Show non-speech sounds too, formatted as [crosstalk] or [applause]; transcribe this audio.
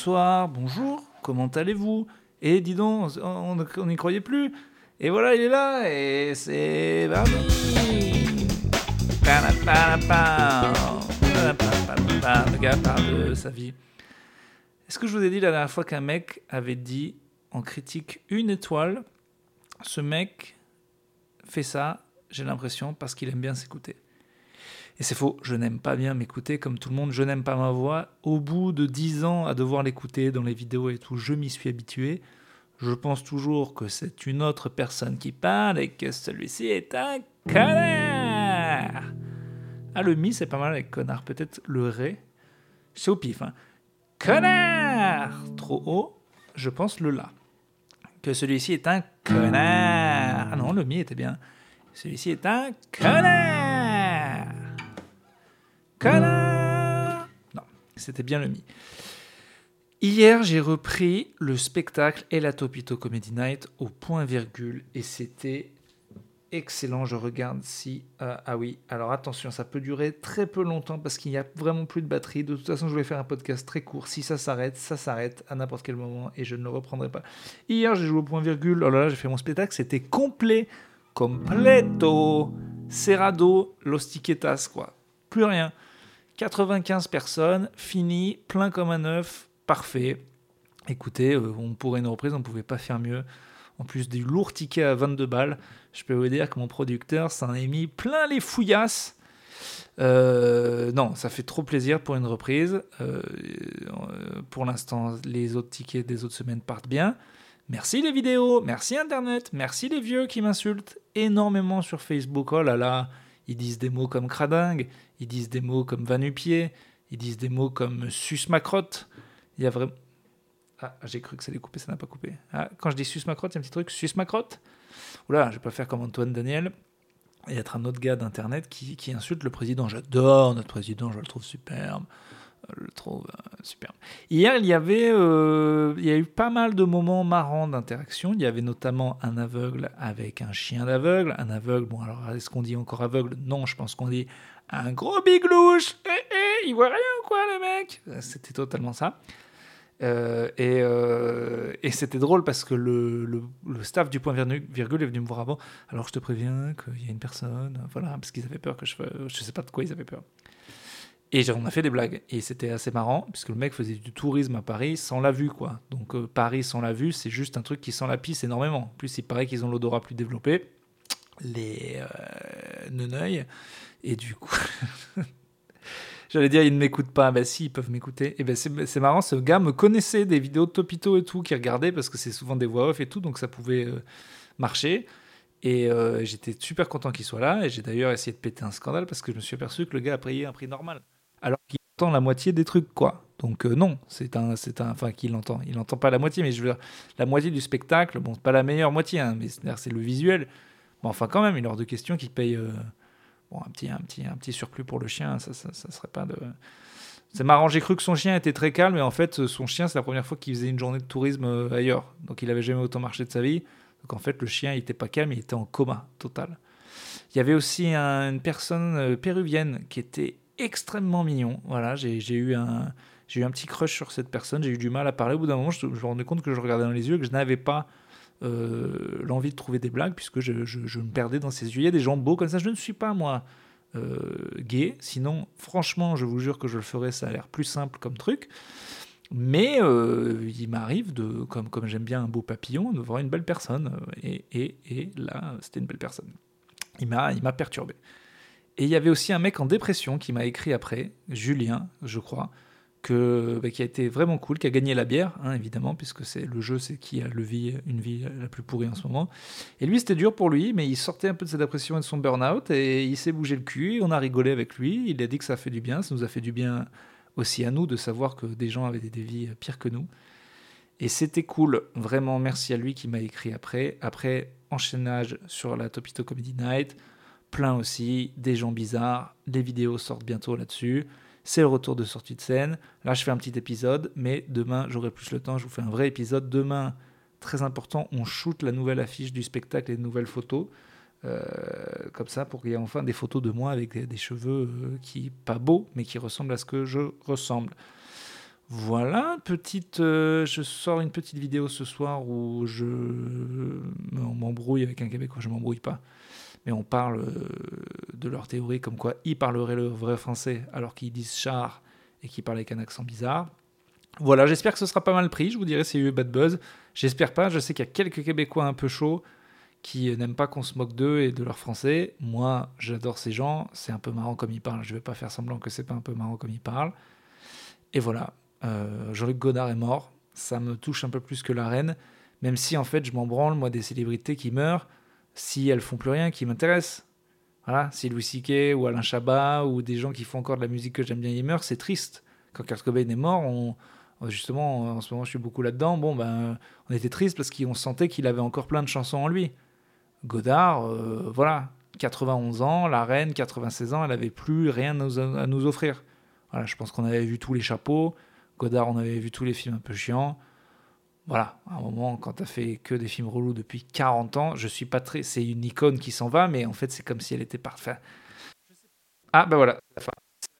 Bonsoir, bonjour, comment allez-vous? Et dis donc, on n'y croyait plus. Et voilà, il est là, et c'est Barney Le gars parle de sa vie. Est-ce que je vous ai dit la dernière fois qu'un mec avait dit en critique une étoile Ce mec fait ça, j'ai l'impression, parce qu'il aime bien s'écouter. Et c'est faux, je n'aime pas bien m'écouter comme tout le monde, je n'aime pas ma voix. Au bout de dix ans à devoir l'écouter dans les vidéos et tout, je m'y suis habitué. Je pense toujours que c'est une autre personne qui parle et que celui-ci est un connard. Ah, le mi, c'est pas mal avec connard. Peut-être le ré. C'est au pif. Hein. Connard Trop haut, je pense le la. Que celui-ci est un connard. Ah non, le mi était bien. Celui-ci est un connard. Non, c'était bien le mi. Hier, j'ai repris le spectacle et la Topito Comedy Night au point virgule et c'était excellent. Je regarde si. Euh, ah oui, alors attention, ça peut durer très peu longtemps parce qu'il n'y a vraiment plus de batterie. De toute façon, je vais faire un podcast très court. Si ça s'arrête, ça s'arrête à n'importe quel moment et je ne le reprendrai pas. Hier, j'ai joué au point virgule. Oh là là, j'ai fait mon spectacle. C'était complet. Completo. Cerrado, Los Tiquetas, quoi. Plus rien. 95 personnes, fini, plein comme un œuf, parfait. Écoutez, euh, on pourrait une reprise, on ne pouvait pas faire mieux. En plus du lourd ticket à 22 balles, je peux vous dire que mon producteur s'en est mis plein les fouillasses. Euh, non, ça fait trop plaisir pour une reprise. Euh, pour l'instant, les autres tickets des autres semaines partent bien. Merci les vidéos, merci Internet, merci les vieux qui m'insultent énormément sur Facebook. Oh là là, ils disent des mots comme cradingue, ils disent des mots comme vanupier, ils disent des mots comme sus macrotte. Il y a vraiment. Ah, j'ai cru que ça allait couper, ça n'a pas coupé. Ah, quand je dis sus macrotte, a un petit truc, sus macrotte. Oula, je vais pas faire comme Antoine Daniel et être un autre gars d'internet qui, insulte le président. J'adore notre président, je le trouve superbe le trouve euh, superbe. Hier, il y avait, euh, il y a eu pas mal de moments marrants d'interaction. Il y avait notamment un aveugle avec un chien d'aveugle. Un aveugle, bon alors est-ce qu'on dit encore aveugle? Non, je pense qu'on dit un gros biglouche. Eh, eh, il voit rien ou quoi le mec C'était totalement ça. Euh, et, c'était drôle parce que le, le, le, staff du point virgule est venu me voir avant. Alors je te préviens qu'il y a une personne, voilà, parce qu'ils avaient peur que je, je sais pas de quoi ils avaient peur. Et on a fait des blagues. Et c'était assez marrant, puisque le mec faisait du tourisme à Paris sans la vue, quoi. Donc euh, Paris sans la vue, c'est juste un truc qui sent la pisse énormément. En plus, il paraît qu'ils ont l'odorat plus développé, les euh, Et du coup, [laughs] j'allais dire, ils ne m'écoutent pas. Ben si, ils peuvent m'écouter. Et ben c'est marrant, ce gars me connaissait des vidéos de Topito et tout, qui regardait, parce que c'est souvent des voix off et tout, donc ça pouvait euh, marcher. Et euh, j'étais super content qu'il soit là. Et j'ai d'ailleurs essayé de péter un scandale parce que je me suis aperçu que le gars a payé un prix normal alors qu'il entend la moitié des trucs, quoi. Donc euh, non, c'est un, c'est un, enfin qu'il entend, il n'entend pas la moitié, mais je veux dire, la moitié du spectacle, bon, c'est pas la meilleure moitié, hein, mais c'est le visuel. Bon, enfin quand même, il est hors de question qu'il paye euh, bon, un petit, un petit, un petit surplus pour le chien, ça, ça, ça serait pas de. C'est marrant, j'ai cru que son chien était très calme, mais en fait, son chien, c'est la première fois qu'il faisait une journée de tourisme euh, ailleurs. Donc il avait jamais autant marché de sa vie. Donc en fait, le chien, il était pas calme, il était en coma total. Il y avait aussi une personne péruvienne qui était extrêmement mignon. Voilà, j'ai eu un j'ai eu un petit crush sur cette personne. J'ai eu du mal à parler. Au bout d'un moment, je, me rendais compte que je regardais dans les yeux que je n'avais pas euh, l'envie de trouver des blagues puisque je, je, me perdais dans ses yeux. Il y a des gens beaux comme ça. Je ne suis pas moi euh, gay. Sinon, franchement, je vous jure que je le ferais. Ça a l'air plus simple comme truc. Mais euh, il m'arrive de, comme, comme j'aime bien un beau papillon, de voir une belle personne. Et, et, et là, c'était une belle personne. Il m'a perturbé. Et il y avait aussi un mec en dépression qui m'a écrit après, Julien, je crois, que, bah, qui a été vraiment cool, qui a gagné la bière, hein, évidemment, puisque c'est le jeu, c'est qui a le vie, une vie la plus pourrie en ce moment. Et lui, c'était dur pour lui, mais il sortait un peu de sa dépression et de son burn-out, et il s'est bougé le cul, on a rigolé avec lui, il a dit que ça a fait du bien, ça nous a fait du bien aussi à nous de savoir que des gens avaient des, vies pires que nous. Et c'était cool, vraiment merci à lui qui m'a écrit après. Après, enchaînage sur la Topito Comedy Night, plein aussi, des gens bizarres, les vidéos sortent bientôt là-dessus. C'est le retour de sortie de scène. Là, je fais un petit épisode, mais demain, j'aurai plus le temps, je vous fais un vrai épisode. Demain, très important, on shoot la nouvelle affiche du spectacle et de nouvelles photos. Euh, comme ça, pour qu'il y ait enfin des photos de moi avec des, cheveux euh, qui, pas beaux, mais qui ressemblent à ce que je ressemble. Voilà, petite, euh, je sors une petite vidéo ce soir où je m'embrouille avec un Québécois, je m'embrouille pas, mais on parle euh, de leur théorie comme quoi ils parleraient le vrai français alors qu'ils disent char et qu'ils parlent avec un accent bizarre. Voilà, j'espère que ce sera pas mal pris, je vous dirai si eu bad buzz. J'espère pas, je sais qu'il y a quelques Québécois un peu chauds qui n'aiment pas qu'on se moque d'eux et de leur français. Moi, j'adore ces gens, c'est un peu marrant comme ils parlent, je vais pas faire semblant que c'est pas un peu marrant comme ils parlent. Et voilà, euh, Jean-Luc Godard est mort. Ça me touche un peu plus que la reine, même si en fait je m'en branle, moi, des célébrités qui meurent, si elles font plus rien qui m'intéresse. Voilà, si Louis C.K. ou Alain Chabat ou des gens qui font encore de la musique que j'aime bien, ils meurent, c'est triste. Quand Kurt Cobain est mort, on, justement, en ce moment, je suis beaucoup là-dedans. Bon, ben, on était triste parce qu'on sentait qu'il avait encore plein de chansons en lui. Godard, euh, voilà, 91 ans, la reine, 96 ans, elle n'avait plus rien à nous offrir. Voilà, je pense qu'on avait vu tous les chapeaux. Godard, on avait vu tous les films un peu chiants. Voilà, à un moment, quand tu as fait que des films relous depuis 40 ans, je suis pas très. C'est une icône qui s'en va, mais en fait, c'est comme si elle était parfaite. Ah, ben voilà, la fin.